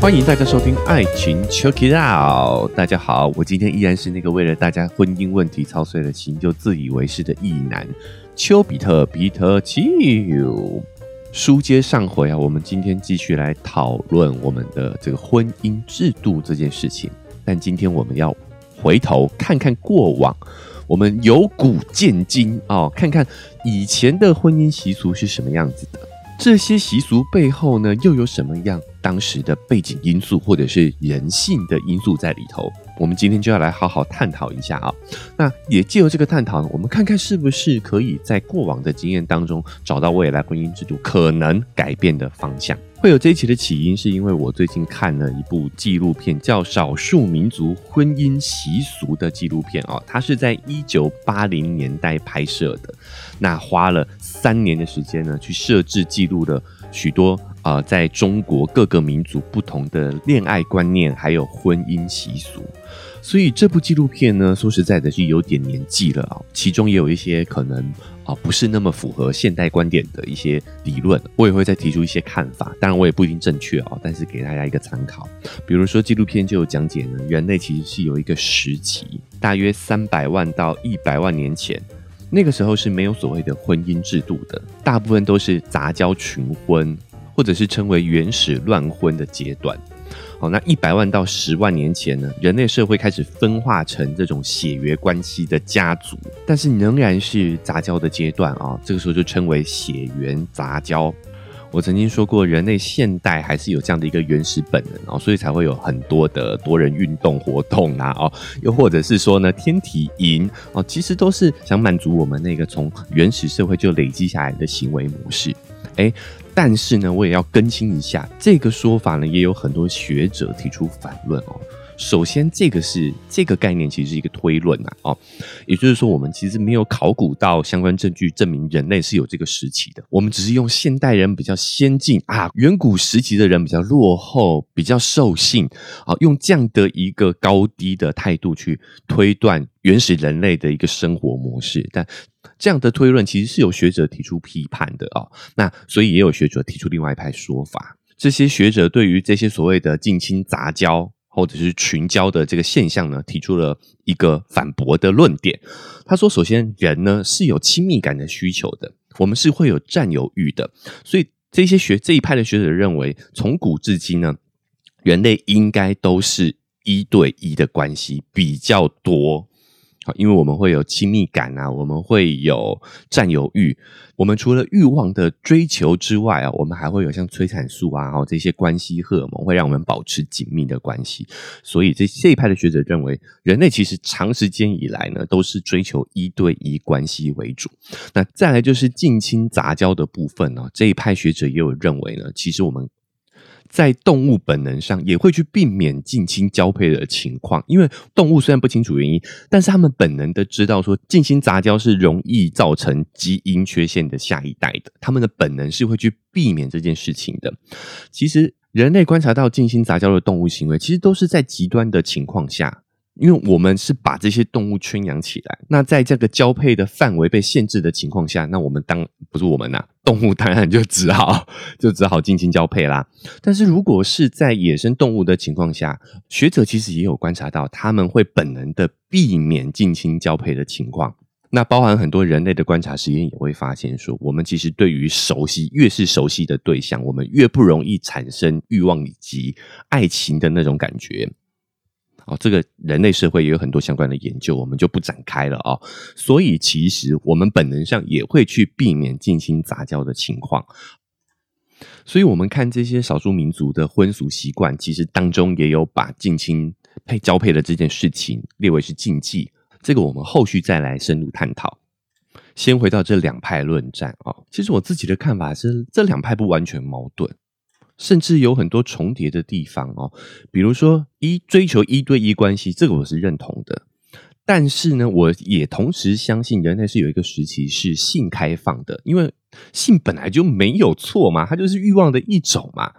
欢迎大家收听《爱情 Check It Out》。大家好，我今天依然是那个为了大家婚姻问题操碎了心就自以为是的异男丘比特比特丘。书接上回啊，我们今天继续来讨论我们的这个婚姻制度这件事情。但今天我们要回头看看过往，我们由古见今哦，看看以前的婚姻习俗是什么样子的。这些习俗背后呢，又有什么样当时的背景因素，或者是人性的因素在里头？我们今天就要来好好探讨一下啊。那也借由这个探讨呢，我们看看是不是可以在过往的经验当中找到未来婚姻制度可能改变的方向。会有这一期的起因，是因为我最近看了一部纪录片，叫《少数民族婚姻习俗》的纪录片哦。它是在一九八零年代拍摄的，那花了三年的时间呢，去设置记录了许多呃，在中国各个民族不同的恋爱观念，还有婚姻习俗。所以这部纪录片呢，说实在的，是有点年纪了啊。其中也有一些可能啊，不是那么符合现代观点的一些理论，我也会再提出一些看法。当然，我也不一定正确啊，但是给大家一个参考。比如说，纪录片就有讲解呢，人类其实是有一个时期，大约三百万到一百万年前，那个时候是没有所谓的婚姻制度的，大部分都是杂交群婚，或者是称为原始乱婚的阶段。好，那一百万到十万年前呢，人类社会开始分化成这种血缘关系的家族，但是仍然是杂交的阶段啊。这个时候就称为血缘杂交。我曾经说过，人类现代还是有这样的一个原始本能哦，所以才会有很多的多人运动活动啊，哦，又或者是说呢，天体营哦，其实都是想满足我们那个从原始社会就累积下来的行为模式，哎。但是呢，我也要更新一下这个说法呢，也有很多学者提出反论哦。首先，这个是这个概念其实是一个推论呐，哦，也就是说，我们其实没有考古到相关证据证明人类是有这个时期的，我们只是用现代人比较先进啊，远古时期的人比较落后，比较兽性，啊，用这样的一个高低的态度去推断原始人类的一个生活模式，但。这样的推论其实是有学者提出批判的哦，那所以也有学者提出另外一派说法。这些学者对于这些所谓的近亲杂交或者是群交的这个现象呢，提出了一个反驳的论点。他说：首先，人呢是有亲密感的需求的，我们是会有占有欲的，所以这些学这一派的学者认为，从古至今呢，人类应该都是一对一的关系比较多。好，因为我们会有亲密感啊，我们会有占有欲。我们除了欲望的追求之外啊，我们还会有像催产素啊，然后这些关系荷尔蒙会让我们保持紧密的关系。所以这这一派的学者认为，人类其实长时间以来呢，都是追求一对一关系为主。那再来就是近亲杂交的部分呢，这一派学者也有认为呢，其实我们。在动物本能上也会去避免近亲交配的情况，因为动物虽然不清楚原因，但是他们本能的知道说近亲杂交是容易造成基因缺陷的下一代的，他们的本能是会去避免这件事情的。其实人类观察到近亲杂交的动物行为，其实都是在极端的情况下。因为我们是把这些动物圈养起来，那在这个交配的范围被限制的情况下，那我们当不是我们呐，动物当然就只好 就只好进行交配啦。但是如果是在野生动物的情况下，学者其实也有观察到，他们会本能的避免近亲交配的情况。那包含很多人类的观察实验也会发现说，我们其实对于熟悉越是熟悉的对象，我们越不容易产生欲望以及爱情的那种感觉。哦，这个人类社会也有很多相关的研究，我们就不展开了哦。所以，其实我们本能上也会去避免近亲杂交的情况。所以，我们看这些少数民族的婚俗习惯，其实当中也有把近亲配交配的这件事情列为是禁忌。这个我们后续再来深入探讨。先回到这两派论战啊，其实我自己的看法是，这两派不完全矛盾。甚至有很多重叠的地方哦，比如说一追求一对一关系，这个我是认同的。但是呢，我也同时相信人类是有一个时期是性开放的，因为性本来就没有错嘛，它就是欲望的一种嘛。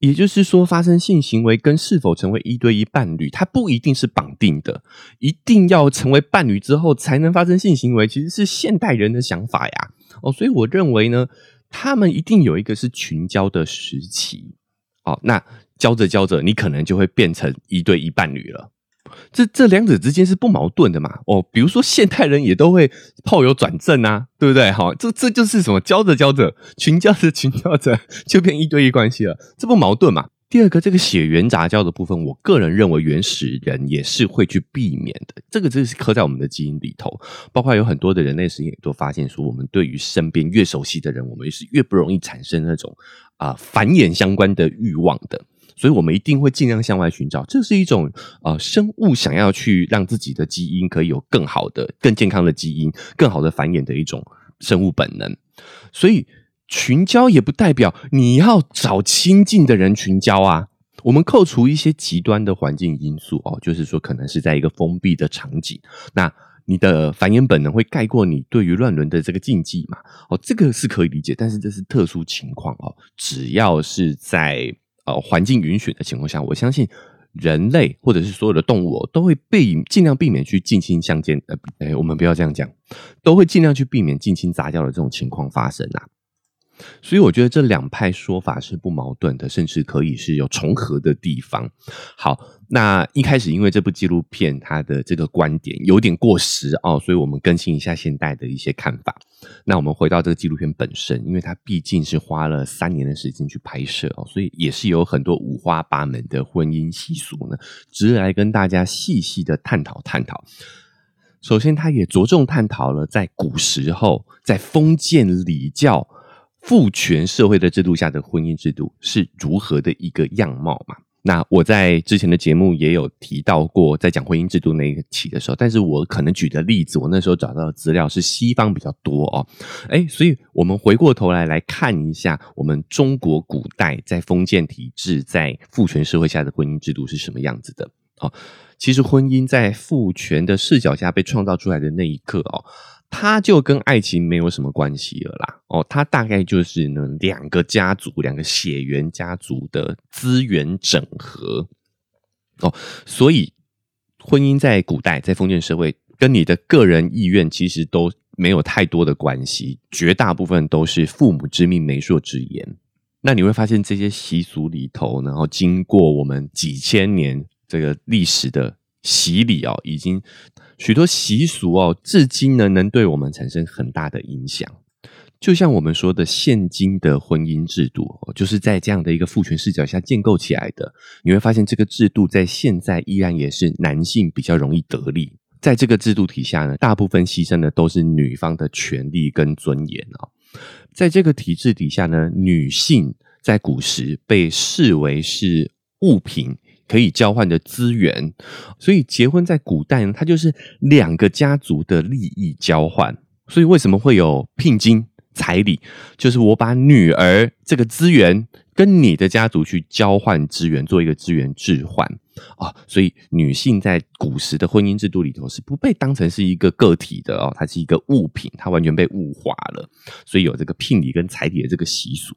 也就是说，发生性行为跟是否成为一对一伴侣，它不一定是绑定的，一定要成为伴侣之后才能发生性行为，其实是现代人的想法呀。哦，所以我认为呢。他们一定有一个是群交的时期，好，那交着交着，你可能就会变成一对一伴侣了。这这两者之间是不矛盾的嘛？哦，比如说现代人也都会炮友转正啊，对不对？好，这这就是什么交着交着，群交着群交着，就变一对一关系了，这不矛盾嘛？第二个，这个血缘杂交的部分，我个人认为原始人也是会去避免的。这个真是刻在我们的基因里头，包括有很多的人类实验都发现说，我们对于身边越熟悉的人，我们是越不容易产生那种啊繁衍相关的欲望的。所以，我们一定会尽量向外寻找，这是一种呃生物想要去让自己的基因可以有更好的、更健康的基因、更好的繁衍的一种生物本能。所以，群交也不代表你要找亲近的人群交啊。我们扣除一些极端的环境因素哦，就是说可能是在一个封闭的场景，那你的繁衍本能会盖过你对于乱伦的这个禁忌嘛？哦，这个是可以理解，但是这是特殊情况哦。只要是在呃，环境允许的情况下，我相信人类或者是所有的动物都会避尽量避免去近亲相间。呃，哎，我们不要这样讲，都会尽量去避免近亲杂交的这种情况发生啊。所以我觉得这两派说法是不矛盾的，甚至可以是有重合的地方。好，那一开始因为这部纪录片它的这个观点有点过时哦，所以我们更新一下现代的一些看法。那我们回到这个纪录片本身，因为它毕竟是花了三年的时间去拍摄哦，所以也是有很多五花八门的婚姻习俗呢，值得来跟大家细细的探讨探讨。首先，他也着重探讨了在古时候，在封建礼教。父权社会的制度下的婚姻制度是如何的一个样貌嘛？那我在之前的节目也有提到过，在讲婚姻制度那一期的时候，但是我可能举的例子，我那时候找到的资料是西方比较多哦。哎，所以我们回过头来来看一下，我们中国古代在封建体制、在父权社会下的婚姻制度是什么样子的？哦，其实婚姻在父权的视角下被创造出来的那一刻哦。他就跟爱情没有什么关系了啦，哦，他大概就是呢两个家族、两个血缘家族的资源整合，哦，所以婚姻在古代在封建社会跟你的个人意愿其实都没有太多的关系，绝大部分都是父母之命、媒妁之言。那你会发现这些习俗里头，然后经过我们几千年这个历史的洗礼哦，已经。许多习俗哦，至今呢能对我们产生很大的影响。就像我们说的，现今的婚姻制度，就是在这样的一个父权视角下建构起来的。你会发现，这个制度在现在依然也是男性比较容易得利。在这个制度体下呢，大部分牺牲的都是女方的权利跟尊严哦。在这个体制底下呢，女性在古时被视为是物品。可以交换的资源，所以结婚在古代呢，它就是两个家族的利益交换。所以为什么会有聘金彩礼？就是我把女儿这个资源跟你的家族去交换资源，做一个资源置换啊。所以女性在古时的婚姻制度里头是不被当成是一个个体的哦，它是一个物品，它完全被物化了。所以有这个聘礼跟彩礼的这个习俗。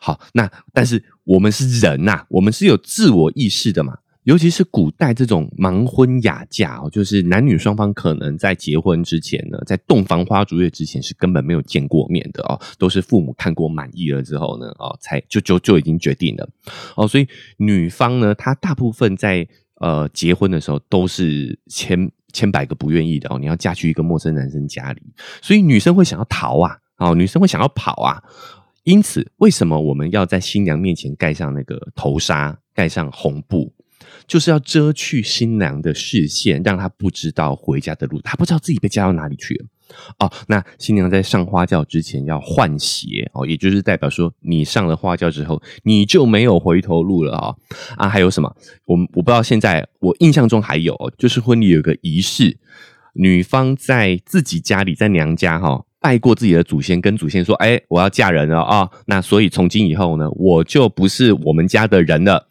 好，那但是。我们是人呐，我们是有自我意识的嘛。尤其是古代这种盲婚哑嫁哦，就是男女双方可能在结婚之前呢，在洞房花烛夜之前是根本没有见过面的哦，都是父母看过满意了之后呢，哦，才就就就已经决定了哦。所以女方呢，她大部分在呃结婚的时候都是千千百个不愿意的哦，你要嫁去一个陌生男生家里，所以女生会想要逃啊，哦，女生会想要跑啊。因此，为什么我们要在新娘面前盖上那个头纱，盖上红布，就是要遮去新娘的视线，让她不知道回家的路，她不知道自己被嫁到哪里去了。哦，那新娘在上花轿之前要换鞋哦，也就是代表说，你上了花轿之后，你就没有回头路了啊啊！还有什么？我我不知道，现在我印象中还有，就是婚礼有个仪式，女方在自己家里，在娘家哈。拜过自己的祖先，跟祖先说：“哎，我要嫁人了啊！那所以从今以后呢，我就不是我们家的人了。”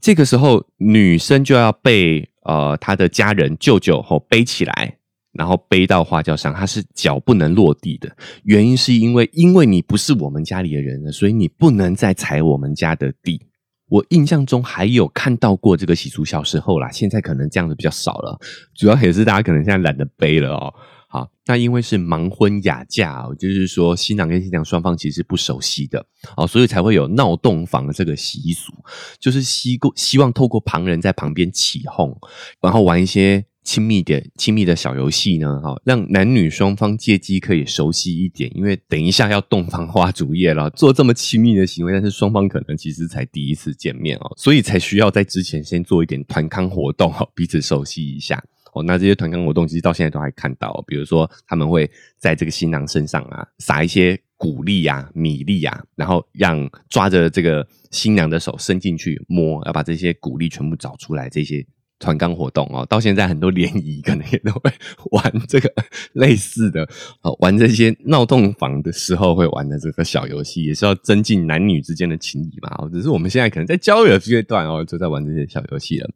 这个时候，女生就要被呃她的家人舅舅后背起来，然后背到花轿上，她是脚不能落地的。原因是因为，因为你不是我们家里的人，所以你不能再踩我们家的地。我印象中还有看到过这个习俗小时候啦，现在可能这样子比较少了，主要也是大家可能现在懒得背了哦。好，那因为是盲婚哑嫁哦，就是说新郎跟新娘双方其实不熟悉的哦，所以才会有闹洞房这个习俗，就是希过希望透过旁人在旁边起哄，然后玩一些亲密的亲密的小游戏呢，哈，让男女双方借机可以熟悉一点，因为等一下要洞房花烛夜了，做这么亲密的行为，但是双方可能其实才第一次见面哦，所以才需要在之前先做一点团康活动，哈，彼此熟悉一下。哦，那这些团康活动其实到现在都还看到，比如说他们会在这个新郎身上啊撒一些谷粒啊、米粒啊，然后让抓着这个新娘的手伸进去摸，要把这些谷粒全部找出来。这些团康活动哦，到现在很多联谊可能也都会玩这个类似的，哦，玩这些闹洞房的时候会玩的这个小游戏，也是要增进男女之间的情谊嘛。只是我们现在可能在交友阶段哦，就在玩这些小游戏了。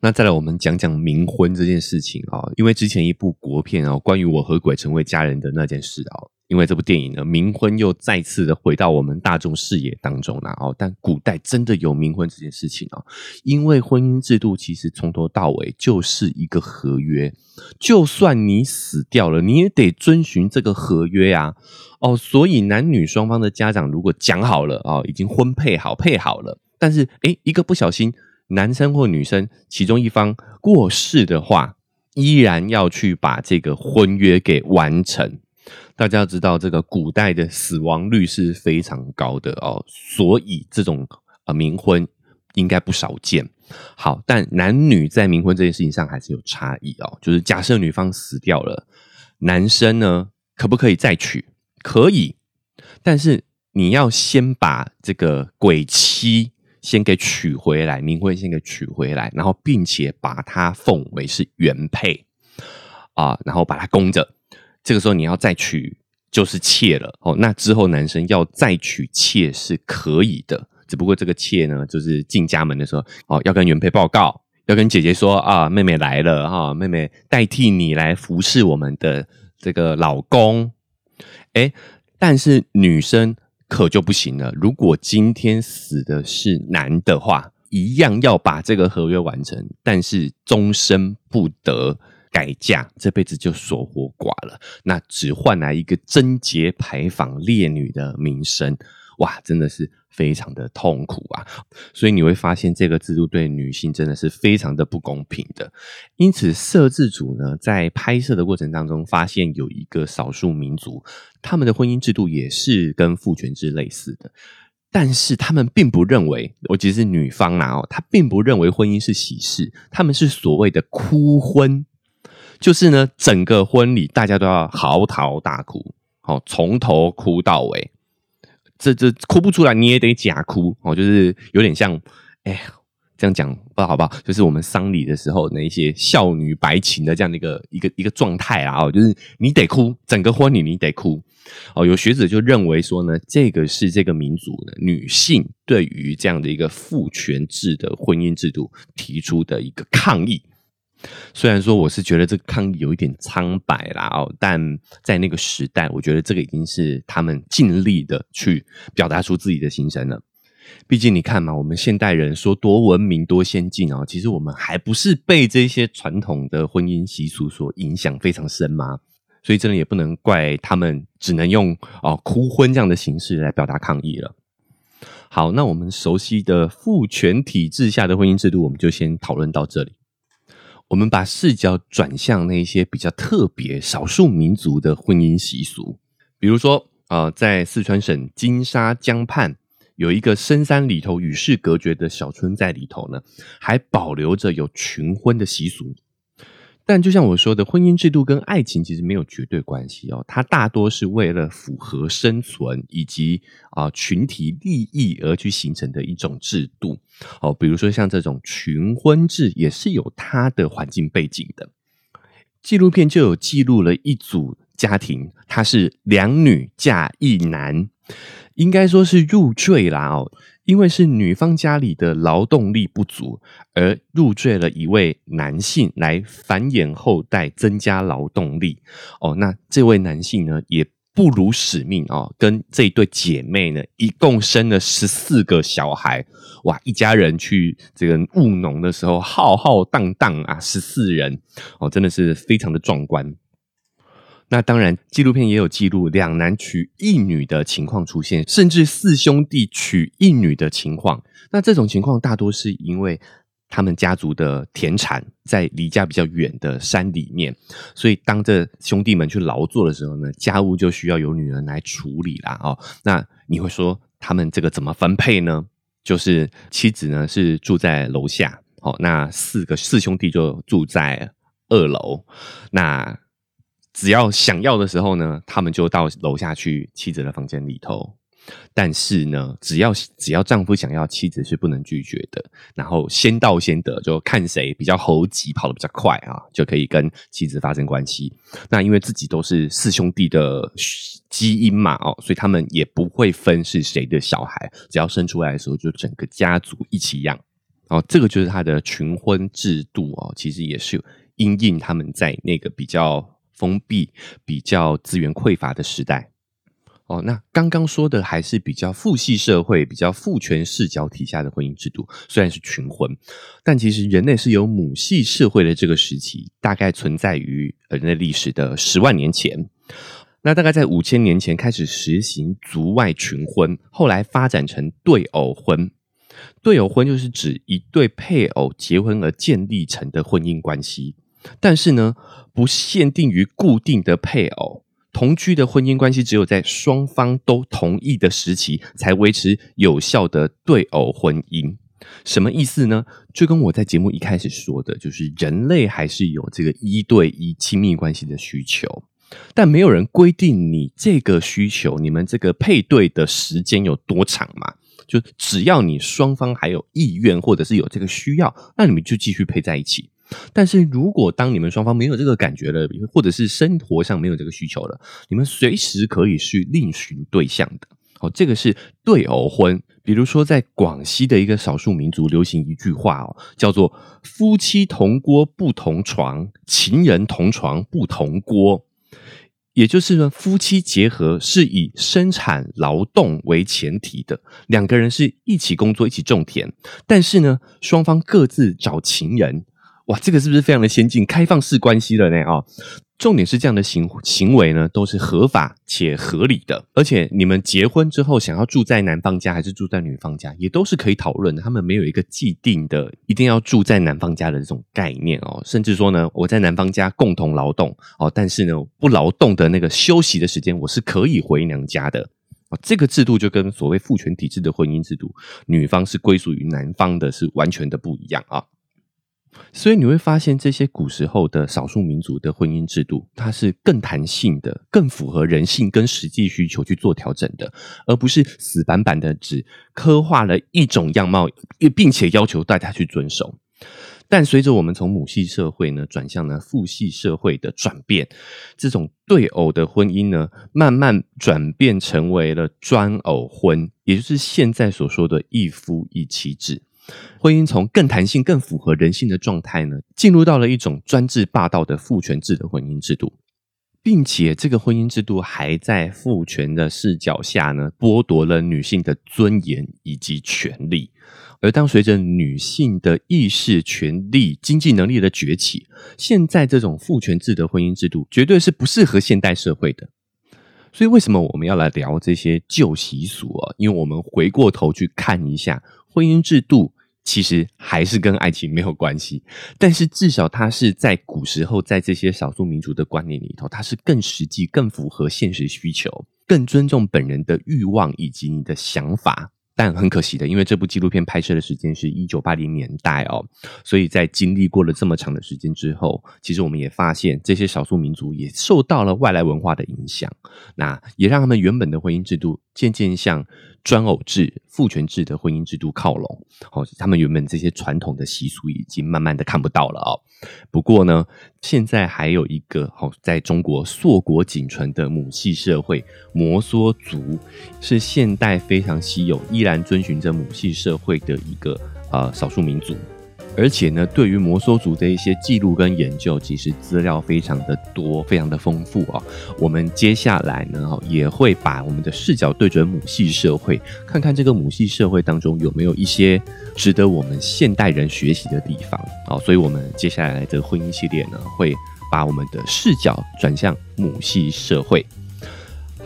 那再来，我们讲讲冥婚这件事情啊，因为之前一部国片哦，关于我和鬼成为家人的那件事啊，因为这部电影呢，冥婚又再次的回到我们大众视野当中了哦。但古代真的有冥婚这件事情哦，因为婚姻制度其实从头到尾就是一个合约，就算你死掉了，你也得遵循这个合约啊。哦，所以男女双方的家长如果讲好了啊，已经婚配好配好了，但是诶一个不小心。男生或女生其中一方过世的话，依然要去把这个婚约给完成。大家要知道，这个古代的死亡率是非常高的哦，所以这种呃冥婚应该不少见。好，但男女在冥婚这件事情上还是有差异哦。就是假设女方死掉了，男生呢可不可以再娶？可以，但是你要先把这个鬼妻。先给娶回来，冥婚先给娶回来，然后并且把它奉为是原配啊，然后把它供着。这个时候你要再娶就是妾了哦。那之后男生要再娶妾是可以的，只不过这个妾呢，就是进家门的时候哦，要跟原配报告，要跟姐姐说啊，妹妹来了哈，妹妹代替你来服侍我们的这个老公。哎，但是女生。可就不行了。如果今天死的是男的话，一样要把这个合约完成，但是终身不得改嫁，这辈子就守活寡了。那只换来一个贞洁牌坊烈女的名声。哇，真的是非常的痛苦啊！所以你会发现，这个制度对女性真的是非常的不公平的。因此，摄制组呢在拍摄的过程当中，发现有一个少数民族，他们的婚姻制度也是跟父权制类似的，但是他们并不认为，我其实是女方啦哦，她并不认为婚姻是喜事，他们是所谓的哭婚，就是呢，整个婚礼大家都要嚎啕大哭，好，从头哭到尾。这这哭不出来，你也得假哭哦，就是有点像，哎，这样讲不好不好？就是我们丧礼的时候那一些孝女白情的这样的一个一个一个状态啊，哦，就是你得哭，整个婚礼你得哭哦。有学者就认为说呢，这个是这个民族的女性对于这样的一个父权制的婚姻制度提出的一个抗议。虽然说我是觉得这个抗议有一点苍白啦哦，但在那个时代，我觉得这个已经是他们尽力的去表达出自己的心声了。毕竟你看嘛，我们现代人说多文明多先进哦，其实我们还不是被这些传统的婚姻习俗所影响非常深吗？所以真的也不能怪他们，只能用哦哭婚这样的形式来表达抗议了。好，那我们熟悉的父权体制下的婚姻制度，我们就先讨论到这里。我们把视角转向那些比较特别、少数民族的婚姻习俗，比如说，啊，在四川省金沙江畔有一个深山里头与世隔绝的小村，在里头呢，还保留着有群婚的习俗。但就像我说的，婚姻制度跟爱情其实没有绝对关系哦，它大多是为了符合生存以及啊群体利益而去形成的一种制度哦。比如说像这种群婚制，也是有它的环境背景的。纪录片就有记录了一组家庭，他是两女嫁一男，应该说是入赘啦哦。因为是女方家里的劳动力不足，而入赘了一位男性来繁衍后代，增加劳动力。哦，那这位男性呢，也不辱使命哦，跟这一对姐妹呢，一共生了十四个小孩，哇！一家人去这个务农的时候，浩浩荡荡啊，十四人哦，真的是非常的壮观。那当然，纪录片也有记录两男娶一女的情况出现，甚至四兄弟娶一女的情况。那这种情况大多是因为他们家族的田产在离家比较远的山里面，所以当这兄弟们去劳作的时候呢，家务就需要由女人来处理啦。哦，那你会说他们这个怎么分配呢？就是妻子呢是住在楼下，哦，那四个四兄弟就住在二楼，那。只要想要的时候呢，他们就到楼下去妻子的房间里头。但是呢，只要只要丈夫想要，妻子是不能拒绝的。然后先到先得，就看谁比较猴急，跑得比较快啊，就可以跟妻子发生关系。那因为自己都是四兄弟的基因嘛，哦，所以他们也不会分是谁的小孩，只要生出来的时候，就整个家族一起养。哦，这个就是他的群婚制度哦，其实也是因应他们在那个比较。封闭、比较资源匮乏的时代，哦，那刚刚说的还是比较父系社会、比较父权视角体下的婚姻制度，虽然是群婚，但其实人类是有母系社会的这个时期，大概存在于人类历史的十万年前。那大概在五千年前开始实行族外群婚，后来发展成对偶婚。对偶婚就是指一对配偶结婚而建立成的婚姻关系。但是呢，不限定于固定的配偶同居的婚姻关系，只有在双方都同意的时期才维持有效的对偶婚姻。什么意思呢？就跟我在节目一开始说的，就是人类还是有这个一对一亲密关系的需求，但没有人规定你这个需求，你们这个配对的时间有多长嘛？就只要你双方还有意愿，或者是有这个需要，那你们就继续配在一起。但是如果当你们双方没有这个感觉了，或者是生活上没有这个需求了，你们随时可以去另寻对象的。哦，这个是对偶婚。比如说，在广西的一个少数民族流行一句话哦，叫做“夫妻同锅不同床，情人同床不同锅”。也就是呢，夫妻结合是以生产劳动为前提的，两个人是一起工作、一起种田，但是呢，双方各自找情人。哇，这个是不是非常的先进、开放式关系了呢？啊，重点是这样的行行为呢，都是合法且合理的。而且你们结婚之后，想要住在男方家还是住在女方家，也都是可以讨论的。他们没有一个既定的一定要住在男方家的这种概念哦。甚至说呢，我在男方家共同劳动哦，但是呢，不劳动的那个休息的时间，我是可以回娘家的啊。这个制度就跟所谓父权体制的婚姻制度，女方是归属于男方的，是完全的不一样啊。所以你会发现，这些古时候的少数民族的婚姻制度，它是更弹性的、更符合人性跟实际需求去做调整的，而不是死板板的只刻画了一种样貌，并且要求大家去遵守。但随着我们从母系社会呢转向了父系社会的转变，这种对偶的婚姻呢，慢慢转变成为了专偶婚，也就是现在所说的一夫一妻制。婚姻从更弹性、更符合人性的状态呢，进入到了一种专制霸道的父权制的婚姻制度，并且这个婚姻制度还在父权的视角下呢，剥夺了女性的尊严以及权利。而当随着女性的意识、权利、经济能力的崛起，现在这种父权制的婚姻制度绝对是不适合现代社会的。所以，为什么我们要来聊这些旧习俗啊？因为我们回过头去看一下婚姻制度。其实还是跟爱情没有关系，但是至少它是在古时候，在这些少数民族的观念里头，它是更实际、更符合现实需求、更尊重本人的欲望以及你的想法。但很可惜的，因为这部纪录片拍摄的时间是一九八零年代哦，所以在经历过了这么长的时间之后，其实我们也发现这些少数民族也受到了外来文化的影响，那也让他们原本的婚姻制度渐渐向专偶制、父权制的婚姻制度靠拢。哦，他们原本这些传统的习俗已经慢慢的看不到了哦。不过呢，现在还有一个哦，在中国硕果仅存的母系社会摩梭族，是现代非常稀有、依然但遵循着母系社会的一个呃少数民族。而且呢，对于摩梭族的一些记录跟研究，其实资料非常的多，非常的丰富啊。我们接下来呢，也会把我们的视角对准母系社会，看看这个母系社会当中有没有一些值得我们现代人学习的地方啊。所以，我们接下来的婚姻系列呢，会把我们的视角转向母系社会。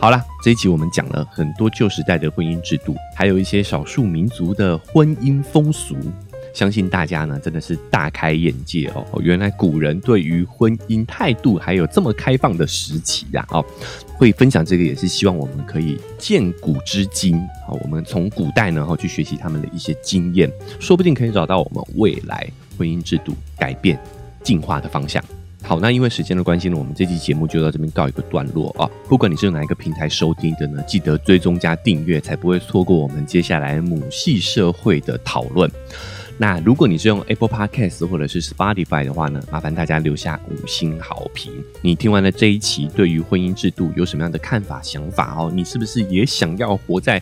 好啦，这一集我们讲了很多旧时代的婚姻制度，还有一些少数民族的婚姻风俗，相信大家呢真的是大开眼界哦！原来古人对于婚姻态度还有这么开放的时期呀！哦，会分享这个也是希望我们可以见古知今啊，我们从古代呢哈去学习他们的一些经验，说不定可以找到我们未来婚姻制度改变进化的方向。好，那因为时间的关系呢，我们这期节目就到这边告一个段落啊。不管你是用哪一个平台收听的呢，记得追踪加订阅，才不会错过我们接下来母系社会的讨论。那如果你是用 Apple Podcast 或者是 Spotify 的话呢，麻烦大家留下五星好评。你听完了这一期，对于婚姻制度有什么样的看法、想法哦？你是不是也想要活在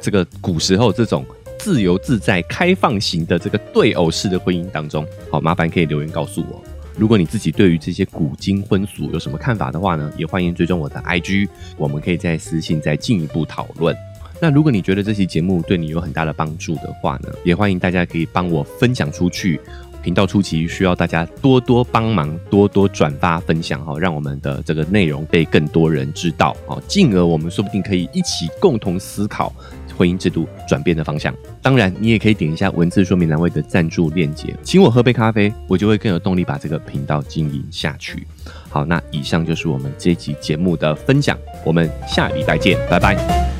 这个古时候这种自由自在、开放型的这个对偶式的婚姻当中？好，麻烦可以留言告诉我。如果你自己对于这些古今婚俗有什么看法的话呢，也欢迎追踪我的 IG，我们可以在私信再进一步讨论。那如果你觉得这期节目对你有很大的帮助的话呢，也欢迎大家可以帮我分享出去。频道初期需要大家多多帮忙，多多转发分享哈，让我们的这个内容被更多人知道哦，进而我们说不定可以一起共同思考。婚姻制度转变的方向，当然你也可以点一下文字说明栏位的赞助链接，请我喝杯咖啡，我就会更有动力把这个频道经营下去。好，那以上就是我们这集节目的分享，我们下礼拜见，拜拜。